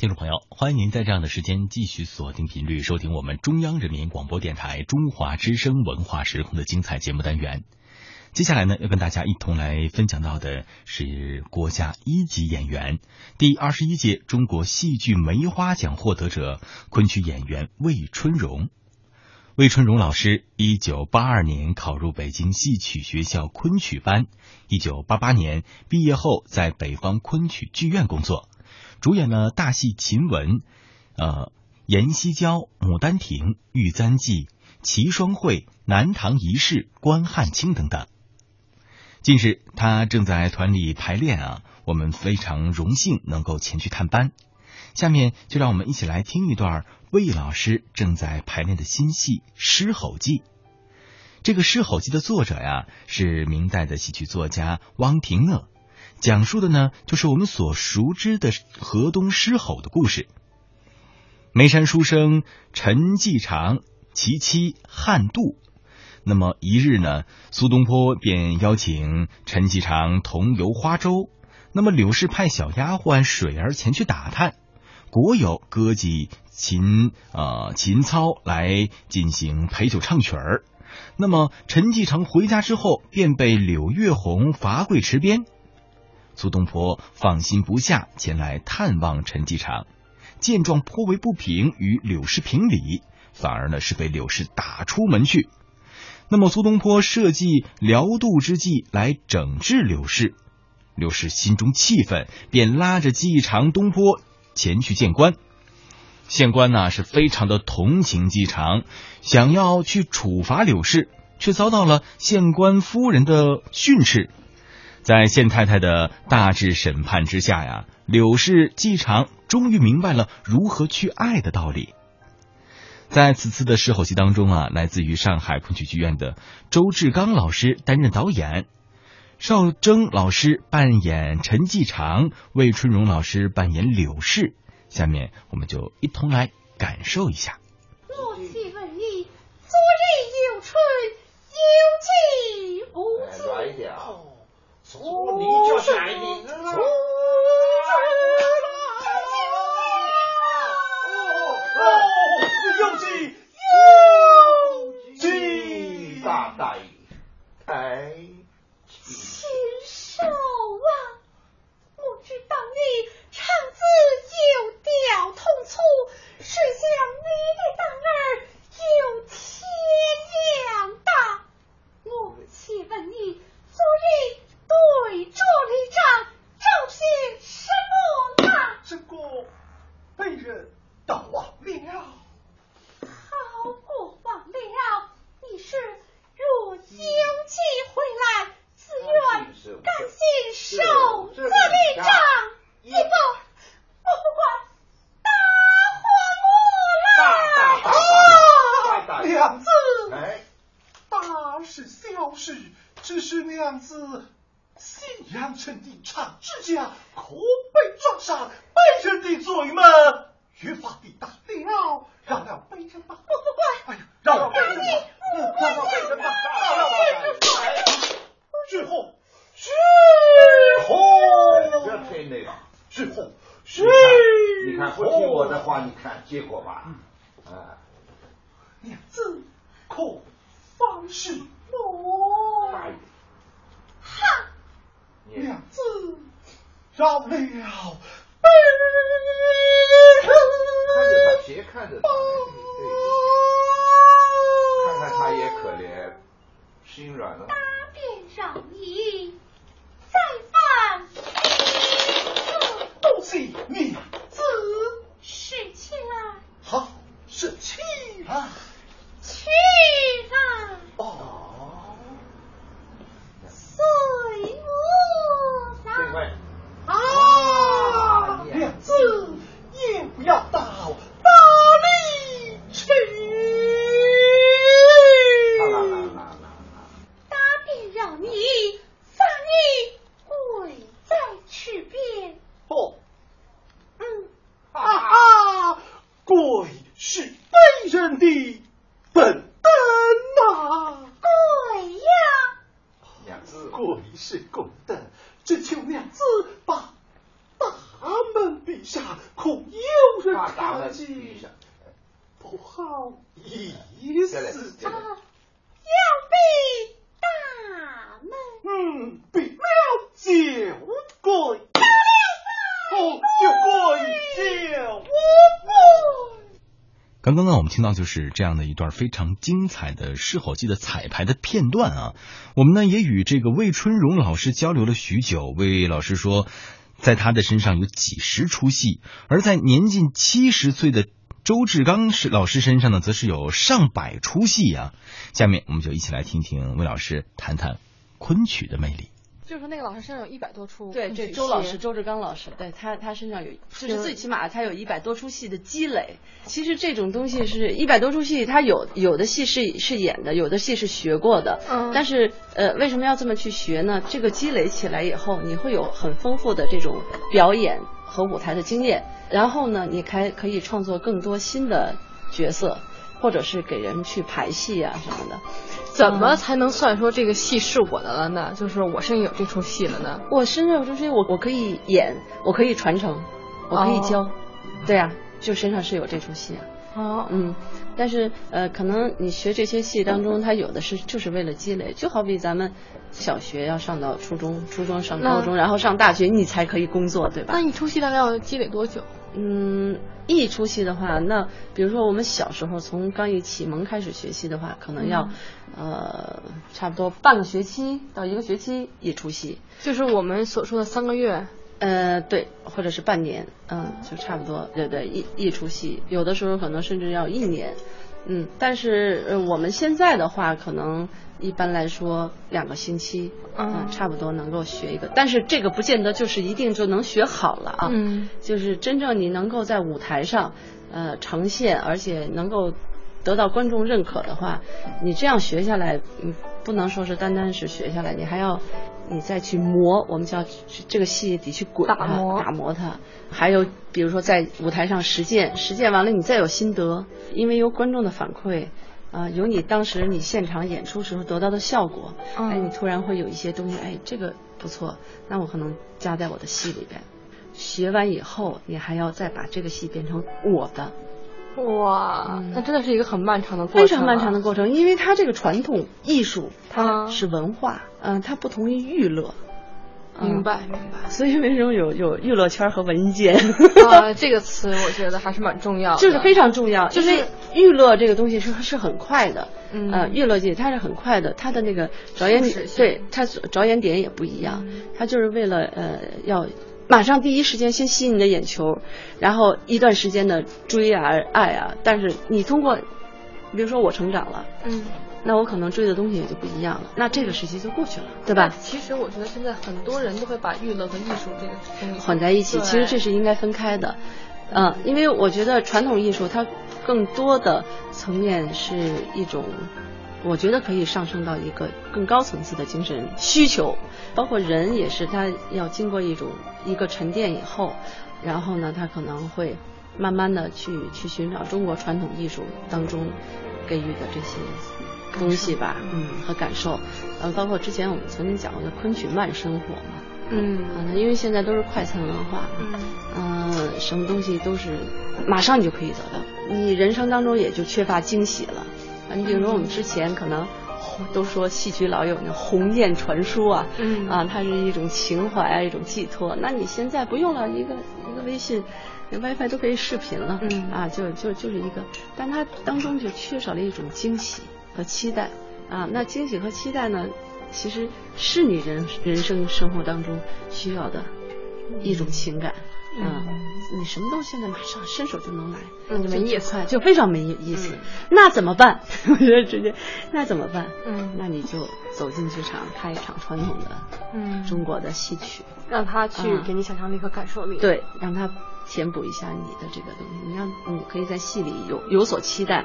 听众朋友，欢迎您在这样的时间继续锁定频率，收听我们中央人民广播电台中华之声文化时空的精彩节目单元。接下来呢，要跟大家一同来分享到的是国家一级演员、第二十一届中国戏剧梅花奖获得者、昆曲演员魏春荣。魏春荣老师一九八二年考入北京戏曲学校昆曲班，一九八八年毕业后在北方昆曲剧院工作。主演了大戏《秦雯》、呃《阎锡娇》、《牡丹亭》、《玉簪记》、《齐双会》、《南唐遗事》、《关汉卿》等等。近日，他正在团里排练啊，我们非常荣幸能够前去探班。下面就让我们一起来听一段魏老师正在排练的新戏《狮吼记》。这个《狮吼记》的作者呀，是明代的戏曲作家汪廷讷。讲述的呢，就是我们所熟知的河东狮吼的故事。眉山书生陈继常其妻汉杜，那么一日呢，苏东坡便邀请陈继常同游花洲。那么柳氏派小丫鬟水儿前去打探，果有歌妓秦呃秦操来进行陪酒唱曲儿。那么陈继常回家之后，便被柳月红罚跪池边。苏东坡放心不下，前来探望陈继常，见状颇为不平，与柳氏评理，反而呢是被柳氏打出门去。那么苏东坡设计辽渡之计来整治柳氏，柳氏心中气愤，便拉着继常、东坡前去见官。县官呢是非常的同情继常，想要去处罚柳氏，却遭到了县官夫人的训斥。在县太太的大致审判之下呀，柳氏继常终于明白了如何去爱的道理。在此次的狮吼戏当中啊，来自于上海昆曲剧院的周志刚老师担任导演，邵征老师扮演陈继长，魏春荣老师扮演柳氏。下面我们就一同来感受一下。我请问你，昨日有春有气无子。哦，你就是来的了。有计有计，大大太禽兽啊！我知道你肠子有吊痛处，谁想你的胆儿有天量大？我且问你，昨日。对着里长找些什么呢？这个被人盗忘了。好过忘了，你是若有气回来，自愿甘心受这里长一个，我不管，大还我来。娘子，哎，大事小事，只是娘子。信阳城的长指甲可被撞上，被人的嘴门越发的大了，让了被人吧。不不管，哎呀，让了被人吧，让了被人吧，让了被人吧。之后，之后，不要听那个，之后，之你看不听我的话，你看结果吧。啊，两字可方是我。哈。两字饶了，看着他，别看着他，看看他也可怜，心软了。大便饶你，再犯东西，你子拾起来，好，拾起来，起来。哦。啊，娘子也不要到哪里去。大便让你，罚你跪在池边。哦，嗯，啊啊，跪是被人的本分呐。跪呀，娘子，跪是公德。只求娘子把大门闭下，可大看门见闭上。不好意思下来啊，要闭大门。嗯，闭了就跪，哦，就跪就刚刚，我们听到就是这样的一段非常精彩的狮吼记的彩排的片段啊。我们呢也与这个魏春荣老师交流了许久，魏老师说，在他的身上有几十出戏，而在年近七十岁的周志刚是老师身上呢，则是有上百出戏啊。下面我们就一起来听听魏老师谈谈昆曲的魅力。就是说那个老师身上有一百多出对，昆曲这周老师周志刚老师，对他他身上有，就是最起码他有一百多出戏的积累。其实这种东西是一百多出戏，他有有的戏是是演的，有的戏是学过的。嗯但是呃，为什么要这么去学呢？这个积累起来以后，你会有很丰富的这种表演和舞台的经验，然后呢，你还可以创作更多新的角色，或者是给人去排戏啊什么的。怎么才能算说这个戏是我的了呢？就是我身上有这出戏了呢？我身上有这出戏，我我可以演，我可以传承，我可以教，对啊，就身上是有这出戏啊。哦，嗯，但是呃，可能你学这些戏当中，它有的是就是为了积累，就好比咱们小学要上到初中，初中上高中，然后上大学，你才可以工作，对吧那？一出戏大概要积累多久？嗯，一出戏的话，那比如说我们小时候从刚一启蒙开始学习的话，可能要、呃差不多半个学期到一个学期一出戏。就是我们所说的三个月。呃，对，或者是半年，嗯，就差不多，对对，一一出戏，有的时候可能甚至要一年，嗯，但是呃我们现在的话，可能一般来说两个星期，嗯差不多能够学一个，但是这个不见得就是一定就能学好了啊，嗯，就是真正你能够在舞台上，呃，呈现，而且能够得到观众认可的话，你这样学下来，嗯，不能说是单单是学下来，你还要你再去磨，我们叫这个戏得去滚它打磨打磨它。还有比如说在舞台上实践，实践完了你再有心得，因为有观众的反馈。啊、有你当时你现场演出时候得到的效果，嗯哎，你突然会有一些东西，哎，这个不错，那我可能加在我的戏里边。学完以后，你还要再把这个戏变成我的，哇，嗯那真的是一个很漫长的过程、啊非常漫长的。过程，因为它这个传统艺术，它嗯是文化，嗯、它不同于娱乐。嗯明白明白。所以为什么有有娱乐圈和文件？啊，这个词我觉得还是蛮重要的，就是非常重要，就是娱乐这个东西是是很快的，嗯呃，娱乐界它是很快的，它的那个着眼点对它着眼点也不一样，嗯它就是为了呃要马上第一时间先吸引你的眼球，然后一段时间的追啊爱啊，但是你通过，比如说我成长了，嗯，那我可能追的东西也就不一样了，那这个时期就过去了，对吧？其实我觉得现在很多人都会把娱乐和艺术这个东西混在一起，其实这是应该分开的。嗯，因为我觉得传统艺术它更多的层面是一种，我觉得可以上升到一个更高层次的精神需求，包括人也是，他要经过一种一个沉淀以后，然后呢，他可能会慢慢的去去寻找中国传统艺术当中给予的这些东西吧，嗯，和感受，呃，包括之前我们曾经讲过的昆曲慢生活嘛，嗯嗯，因为现在都是快餐文化，嗯。嗯，什么东西都是马上你就可以得到，你人生当中也就缺乏惊喜了。啊，你比如说我们之前可能都说戏曲老有那鸿雁传书啊，嗯啊，它是一种情怀啊，一种寄托。那你现在不用了，一个一个微信。WiFi 都可以视频了，嗯啊，就就就是一个，但它当中就缺少了一种惊喜和期待啊。那惊喜和期待呢，其实是你人人生生活当中需要的一种情感。啊，你什么东西现在马上伸手就能来，那就没意思，就非常没意思。嗯那怎么办？我觉得直接，那怎么办？嗯那你就走进剧场看一场传统的嗯中国的戏曲，让他去啊给你想象力和感受力。，对，让他填补一下你的这个东西，你让你可以在戏里有有所期待，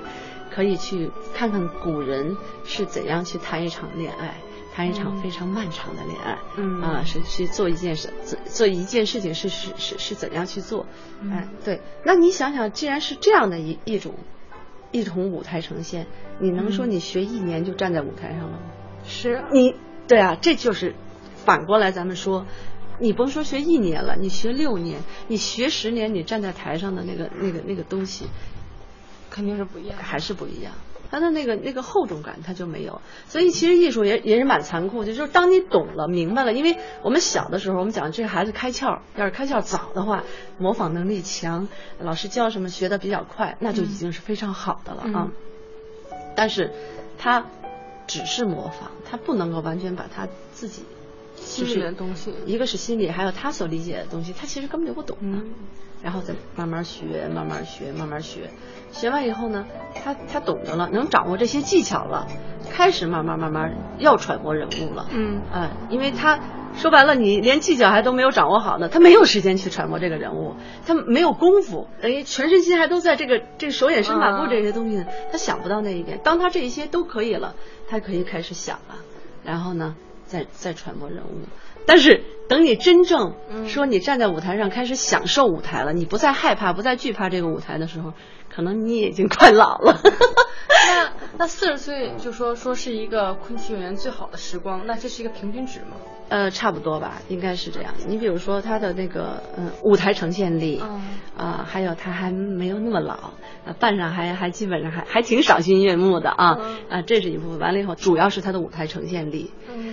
可以去看看古人是怎样去谈一场恋爱。谈一场非常漫长的恋爱，嗯。啊，是去做一件事，做做一件事情是是是是怎样去做，嗯。哎，对，那你想想，既然是这样的一一种一种舞台呈现，你能说嗯。你学一年就站在舞台上了吗？是你对啊，这就是反过来咱们说，你甭说学一年了，你学六年，你学十年，你站在台上的那个那个那个东西，肯定是不一样，还是不一样。他的那个那个厚重感他就没有，所以其实艺术也也是蛮残酷的，就是当你懂了明白了，因为我们小的时候我们讲这个孩子开窍，要是开窍早的话，模仿能力强，老师教什么学的比较快，那就已经是非常好的了啊。但是他只是模仿，他不能够完全把他自己心里的东西，一个是心理，还有他所理解的东西，他其实根本就不懂。嗯，然后再慢慢学，慢慢学，慢慢学。学完以后呢，他他懂得了，能掌握这些技巧了，开始慢慢慢慢要揣摩人物了。嗯，哎，因为他说白了，你连技巧还都没有掌握好呢，他没有时间去揣摩这个人物，他没有功夫，等于全身心还都在这个这个手眼身法步这些东西呢，他想不到那一点。当他这一些都可以了，他可以开始想了，然后呢，再再揣摩人物。但是等你真正说你站在舞台上开始享受舞台了，你不再害怕，不再惧怕这个舞台的时候。可能你已经快老了，那那四十岁就说说是一个昆曲演员最好的时光，那这是一个平均值吗？呃，差不多吧，应该是这样。你比如说他的那个嗯舞台呈现力，啊，还有他还没有那么老，扮上还还基本上还还挺赏心悦目的啊啊，这是一部分。完了以后，主要是他的舞台呈现力，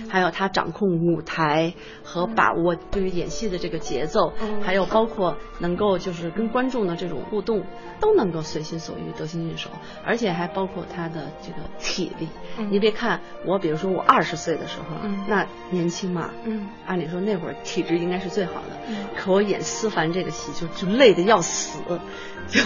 还有他掌控舞台和把握对于演戏的这个节奏，还有包括能够就是跟观众的这种互动，都能够。随心所欲，得心应手，而且还包括他的这个体力。你别看我，比如说我二十岁的时候，那年轻嘛，嗯，按理说那会儿体质应该是最好的。嗯，可我演思凡这个戏就就累得要死，就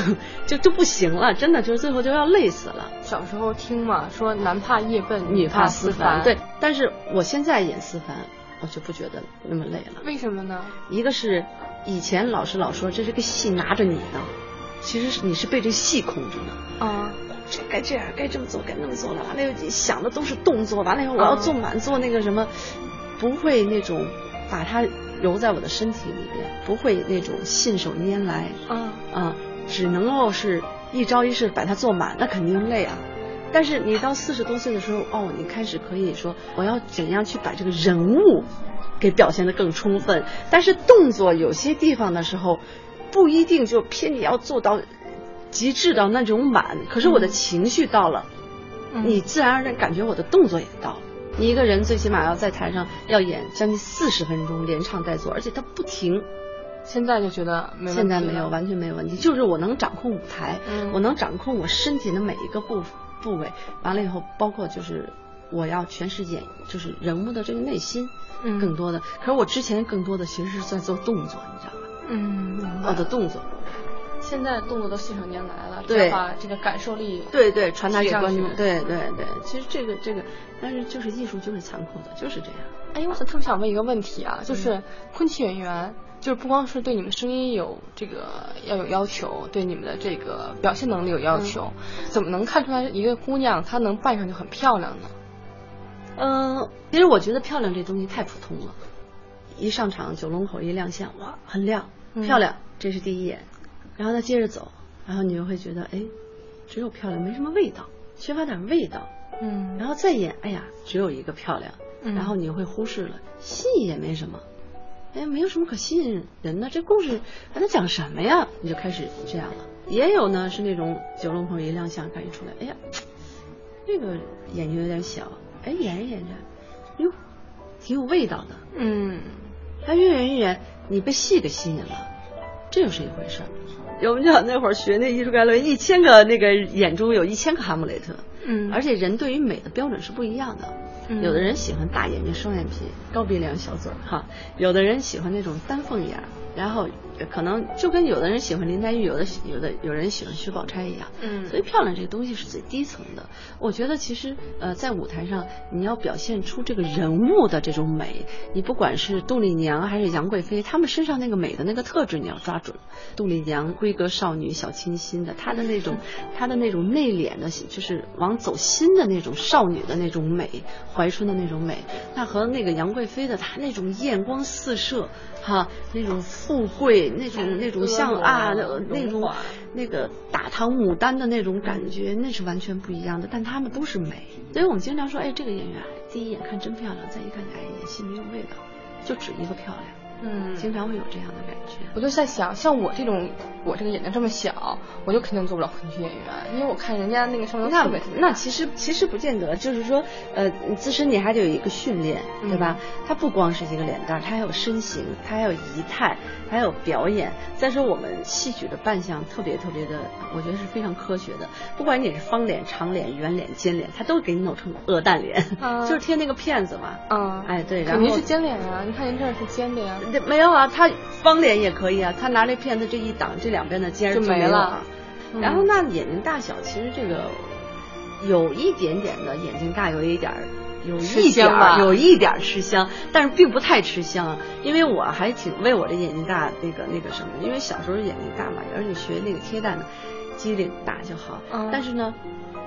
就就不行了，真的就是最后就要累死了。小时候听嘛，说男怕夜笨，女怕思凡。对，但是我现在演思凡，我就不觉得那么累了。为什么呢？一个是以前老师老说这是个戏拿着你呢。其实是你是被这戏控制的啊，这该这样，该这么做，该那么做了。完了又想的都是动作，完了以后我要做满做那个什么，不会那种把它揉在我的身体里边，不会那种信手拈来啊啊，只能够是一招一式把它做满，那肯定累啊。但是你到四十多岁的时候，哦，你开始可以说我要怎样去把这个人物给表现的更充分，但是动作有些地方的时候。不一定就偏你要做到极致到那种满，可是我的情绪到了，你自然而然感觉我的动作也到。你一个人最起码要在台上要演将近四十分钟，连唱带做，而且他不停。现在就觉得现在没有完全没有问题，就是我能掌控舞台，我能掌控我身体的每一个部部位。完了以后，包括就是我要全是演就是人物的这个内心，更多的。可是我之前更多的其实是在做动作，你知道吧？嗯，我的动作，现在动作都信手拈来了，对，把这个感受力，对对，传达给观众，对对对。其实这个这个，但是就是艺术就是残酷的，就是这样。哎，我特别想问一个问题啊，就是昆曲演员，就是不光是对你们声音有这个要有要求，对你们的这个表现能力有要求，怎么能看出来一个姑娘她能扮上就很漂亮呢？嗯，其实我觉得漂亮这东西太普通了。一上场九龙口一亮相，哇，很亮，漂亮，这是第一眼。然后他接着走，然后你就会觉得，哎，只有漂亮，没什么味道，缺乏点味道。嗯。然后再演，哎呀，只有一个漂亮。嗯。然后你会忽视了，戏也没什么，哎，没有什么可吸引人的。这故事还能讲什么呀？你就开始这样了。也有呢，是那种九龙口一亮相，赶紧出来，哎呀，这个眼睛有点小，哎，演着演着，哟，挺有味道的。嗯。他越演越演，你被戏给吸引了，这又是一回事儿。我们讲那会儿学那艺术概论，一千个那个眼中有一千个哈姆雷特。嗯。而且人对于美的标准是不一样的。嗯。有的人喜欢大眼睛、双眼皮、高鼻梁、小嘴儿，哈。有的人喜欢那种丹凤眼，然后。可能就跟有的人喜欢林黛玉，有的有的有人喜欢薛宝钗一样，嗯，所以漂亮这个东西是最低层的。我觉得其实呃，在舞台上你要表现出这个人物的这种美，你不管是杜丽娘还是杨贵妃，她们身上那个美的那个特质你要抓准。杜丽娘闺阁少女小清新的，她的那种她的那种内敛的，就是往走心的那种少女的那种美，怀春的那种美，那和那个杨贵妃的她那种艳光四射，哈，那种富贵。那种那种像啊，那种那个大唐牡丹的那种感觉，那是完全不一样的。但他们都是美，所以我们经常说，哎，这个演员第一眼看真漂亮，再一看，哎，演戏没有味道，就只一个漂亮。嗯经常会有这样的感觉。我就在想，像我这种，我这个眼睛这么小，我就肯定做不了昆曲演员，因为我看人家那个上面那那其实其实不见得，就是说，呃，你自身你还得有一个训练，对吧？它不光是一个脸蛋儿，它还有身形，它还有仪态，还有表演。再说我们戏曲的扮相特别特别的，我觉得是非常科学的。不管你是方脸、长脸、圆脸、尖脸，它都给你弄成鹅蛋脸，啊 就是贴那个片子嘛。啊，哎，对，然后肯定是尖脸啊！你看您这儿是尖的呀，这没有啊，他方脸也可以啊，他拿这片子这一挡，这两边的尖儿就没了然后那眼睛大小，其实这个有一点点的眼睛大，有一点儿。有吃一点儿，有一点儿吃香，但是并不太吃香，因为我还挺为我的眼睛大那个那个什么，因为小时候眼睛大嘛，而且学那个贴蛋的，机灵大就好。嗯但是呢，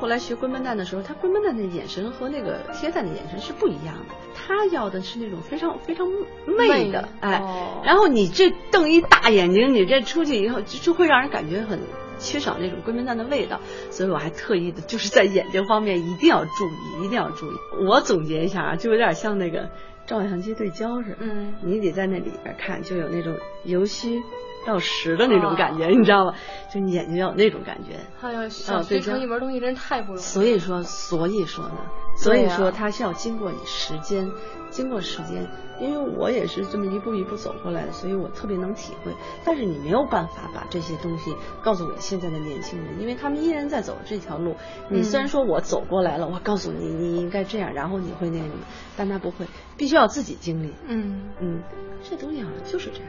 后来学龟门蛋的时候，他龟门蛋的眼神和那个贴蛋的眼神是不一样的，他要的是那种非常非常媚的，哎，哦然后你这瞪一大眼睛，你这出去以后就就会让人感觉很缺少那种龟门蛋的味道，所以我还特意的就是在眼睛方面一定要注意，一定要注意。我总结一下啊，就有点像那个照相机对焦似的，嗯你得在那里边看，就有那种由虚到实的那种感哦觉，你知道吗？就你眼睛要有那种感觉。哎呀，想学成一门东西真是太不容易。所以说，所以说呢，所以说它是要经过你时间，经过时间，因为我也是这么一步一步走过来的，所以我特别能体会。但是你没有办法把这些东西告诉我现在的年轻人，因为他们依然在走这条路。你虽然说我走过来了，我告诉你你应该这样，然后你会那个什么，但他不会，必须要自己经历。嗯，嗯，这东西好像就是这样，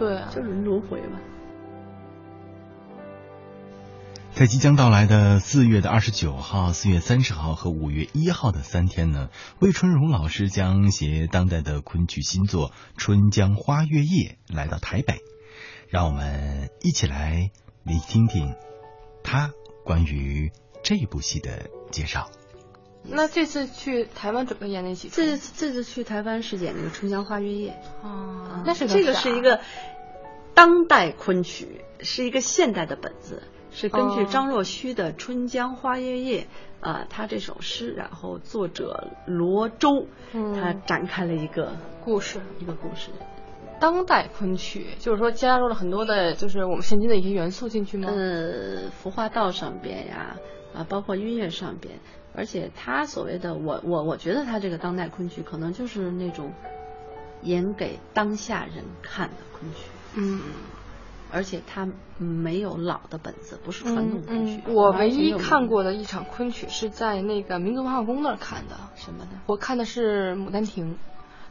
对啊，就是轮回吧。在即将到来的四月的二十九号、四月三十号和五月一号的三天呢，魏春荣老师将携当代的昆曲新作《春江花月夜》来到台北，让我们一起来聆听听他关于这部戏的介绍。那这次去台湾准备演哪几？这次这次去台湾是演那个《春江花月夜》。啊，那是这个是一个当代昆曲，是一个现代的本子，是根据哦张若虚的《春江花月夜》啊、他这首诗，然后作者罗周，嗯他展开了一个故事。一个故事。当代昆曲就是说加入了很多的，就是我们现今的一些元素进去吗？呃，服化道上边呀，啊，包括音乐上边，而且他所谓的我我我觉得他这个当代昆曲可能就是那种演给当下人看的昆曲。嗯而且它没有老的本子，不是传统昆曲。嗯，我唯一看过的一场昆曲是在那个民族文化宫那儿看的，什么的？我看的是《牡丹亭》。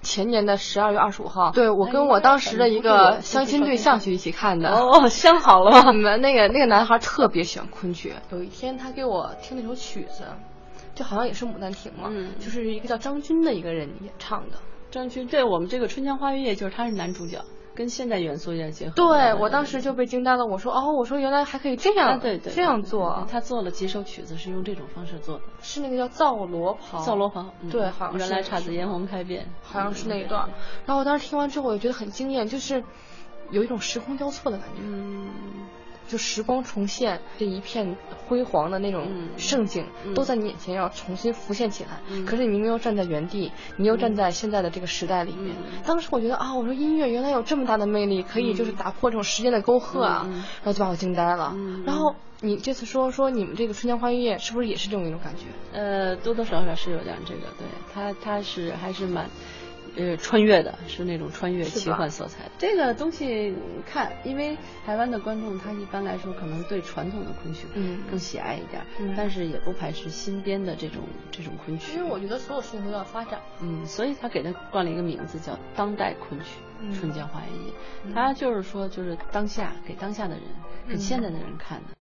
前年的十二月二十五号，对我哎跟我当时的一个相亲对象去一起看的。哦，相好了吗？你们那个那个男孩特别喜欢昆曲，有一天他给我听那首曲子，就好像也是《牡丹亭》嘛，嗯就是一个叫张军的一个人演唱的。张军，对我们这个《春江花月夜》就是他是男主角，跟现代元素有点结合。对我当时就被惊呆了，我说哦，我说原来还可以这样，啊，对对，这样做。他做了几首曲子是用这种方式做的，是那个叫造罗袍，造罗袍。嗯对好像是原来姹紫嫣红开遍，好像是那一段。然后我当时听完之后，我就觉得很惊艳，就是有一种时空交错的感觉。嗯，就时光重现，这一片辉煌的那种嗯盛景、嗯都在你眼前要重新浮现起来。嗯可是你明明又站在原地，你又站在现在的这个时代里面。嗯当时我觉得啊，我说音乐原来有这么大的魅力，可以就是打破这种时间的沟壑啊，然后就把我惊呆了。嗯然后你这次说说你们这个《春江花月夜》是不是也是这种一种感觉？呃，多多少少是有点这个，对他他是还是蛮。呃，穿越的是那种穿越奇幻色彩的。这个东西，看，因为台湾的观众他一般来说可能对传统的昆曲嗯。更喜爱一点，嗯。但是也不排斥新编的这种这种昆曲。因为我觉得所有事情都要发展。嗯，所以他给他冠了一个名字叫当代昆曲嗯《春江花月夜》，他就是说就是当下给当下的人，给现在的人看的。